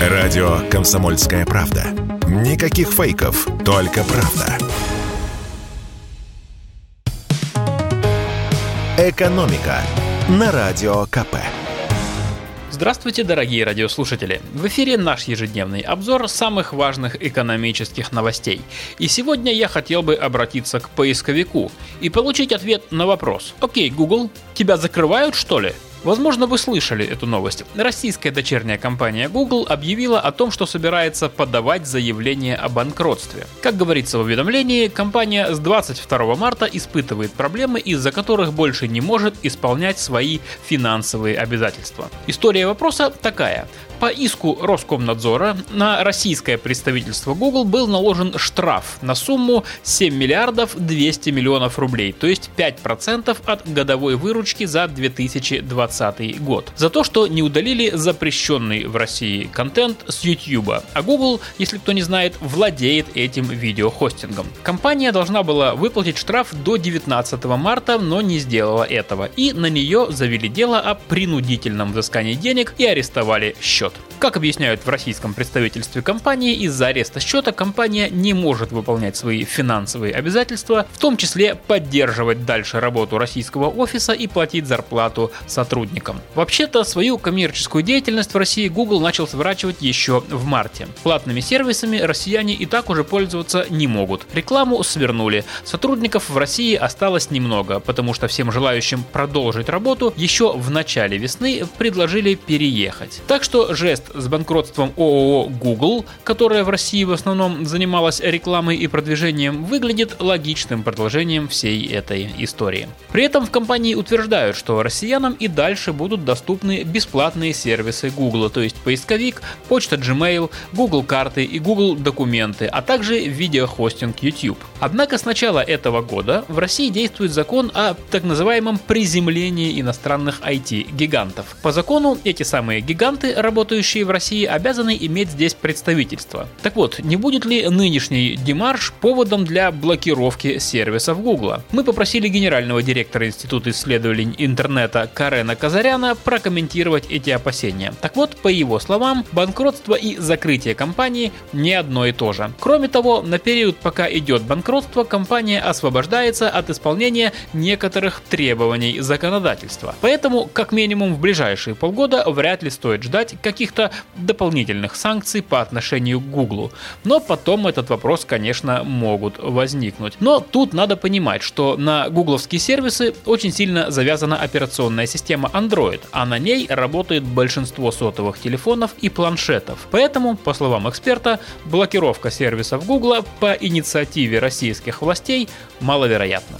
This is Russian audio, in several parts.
Радио «Комсомольская правда». Никаких фейков, только правда. «Экономика» на Радио КП. Здравствуйте, дорогие радиослушатели! В эфире наш ежедневный обзор самых важных экономических новостей. И сегодня я хотел бы обратиться к поисковику и получить ответ на вопрос. Окей, Google, тебя закрывают что ли? Возможно, вы слышали эту новость. Российская дочерняя компания Google объявила о том, что собирается подавать заявление о банкротстве. Как говорится в уведомлении, компания с 22 марта испытывает проблемы, из-за которых больше не может исполнять свои финансовые обязательства. История вопроса такая. По иску Роскомнадзора на российское представительство Google был наложен штраф на сумму 7 миллиардов 200 миллионов рублей, то есть 5% от годовой выручки за 2020 год. За то, что не удалили запрещенный в России контент с YouTube. А Google, если кто не знает, владеет этим видеохостингом. Компания должна была выплатить штраф до 19 марта, но не сделала этого. И на нее завели дело о принудительном взыскании денег и арестовали счет. Как объясняют в российском представительстве компании, из-за ареста счета компания не может выполнять свои финансовые обязательства, в том числе поддерживать дальше работу российского офиса и платить зарплату сотрудникам. Вообще-то свою коммерческую деятельность в России Google начал сворачивать еще в марте. Платными сервисами россияне и так уже пользоваться не могут. Рекламу свернули. Сотрудников в России осталось немного, потому что всем желающим продолжить работу еще в начале весны предложили переехать. Так что жест с банкротством ООО Google, которая в России в основном занималась рекламой и продвижением, выглядит логичным продолжением всей этой истории. При этом в компании утверждают, что россиянам и дальше будут доступны бесплатные сервисы Google, то есть поисковик, почта Gmail, Google карты и Google документы, а также видеохостинг YouTube. Однако с начала этого года в России действует закон о так называемом приземлении иностранных IT-гигантов. По закону эти самые гиганты работают работающие в России обязаны иметь здесь представительство. Так вот, не будет ли нынешний демарш поводом для блокировки сервисов Гугла? Мы попросили генерального директора Института исследований интернета Карена Казаряна прокомментировать эти опасения. Так вот, по его словам, банкротство и закрытие компании не одно и то же. Кроме того, на период, пока идет банкротство, компания освобождается от исполнения некоторых требований законодательства. Поэтому, как минимум в ближайшие полгода, вряд ли стоит ждать каких дополнительных санкций по отношению к Google. Но потом этот вопрос, конечно, могут возникнуть. Но тут надо понимать, что на гугловские сервисы очень сильно завязана операционная система Android, а на ней работает большинство сотовых телефонов и планшетов. Поэтому, по словам эксперта, блокировка сервисов Google по инициативе российских властей маловероятна.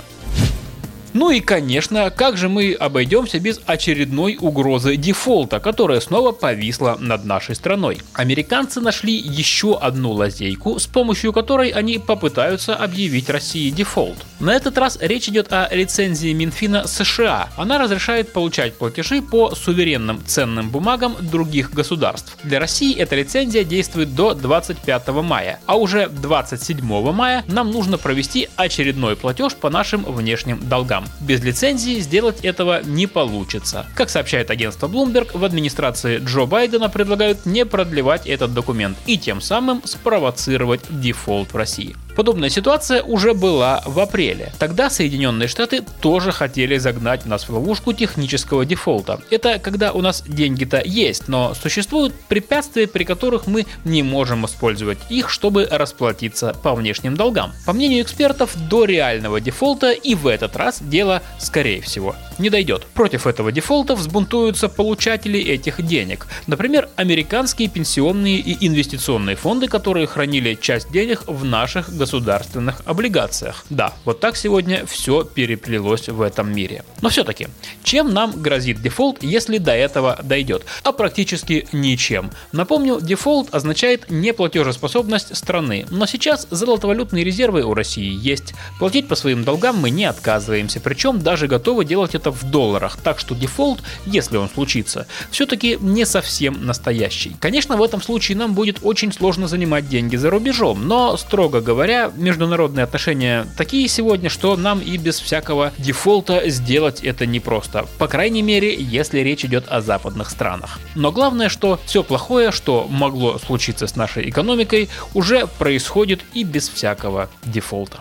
Ну и, конечно, как же мы обойдемся без очередной угрозы дефолта, которая снова повисла над нашей страной. Американцы нашли еще одну лазейку, с помощью которой они попытаются объявить России дефолт. На этот раз речь идет о лицензии Минфина США. Она разрешает получать платежи по суверенным ценным бумагам других государств. Для России эта лицензия действует до 25 мая, а уже 27 мая нам нужно провести очередной платеж по нашим внешним долгам играм. Без лицензии сделать этого не получится. Как сообщает агентство Bloomberg, в администрации Джо Байдена предлагают не продлевать этот документ и тем самым спровоцировать дефолт в России. Подобная ситуация уже была в апреле. Тогда Соединенные Штаты тоже хотели загнать нас в ловушку технического дефолта. Это когда у нас деньги-то есть, но существуют препятствия, при которых мы не можем использовать их, чтобы расплатиться по внешним долгам. По мнению экспертов, до реального дефолта и в этот раз дело, скорее всего, не дойдет. Против этого дефолта взбунтуются получатели этих денег. Например, американские пенсионные и инвестиционные фонды, которые хранили часть денег в наших государственных облигациях. Да, вот так сегодня все переплелось в этом мире. Но все-таки, чем нам грозит дефолт, если до этого дойдет? А практически ничем. Напомню, дефолт означает неплатежеспособность страны. Но сейчас золотовалютные резервы у России есть. Платить по своим долгам мы не отказываемся, причем даже готовы делать это это в долларах, так что дефолт, если он случится, все-таки не совсем настоящий. Конечно, в этом случае нам будет очень сложно занимать деньги за рубежом, но, строго говоря, международные отношения такие сегодня, что нам и без всякого дефолта сделать это непросто. По крайней мере, если речь идет о западных странах. Но главное, что все плохое, что могло случиться с нашей экономикой, уже происходит и без всякого дефолта.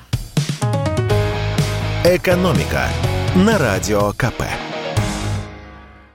«Экономика» на Радио КП.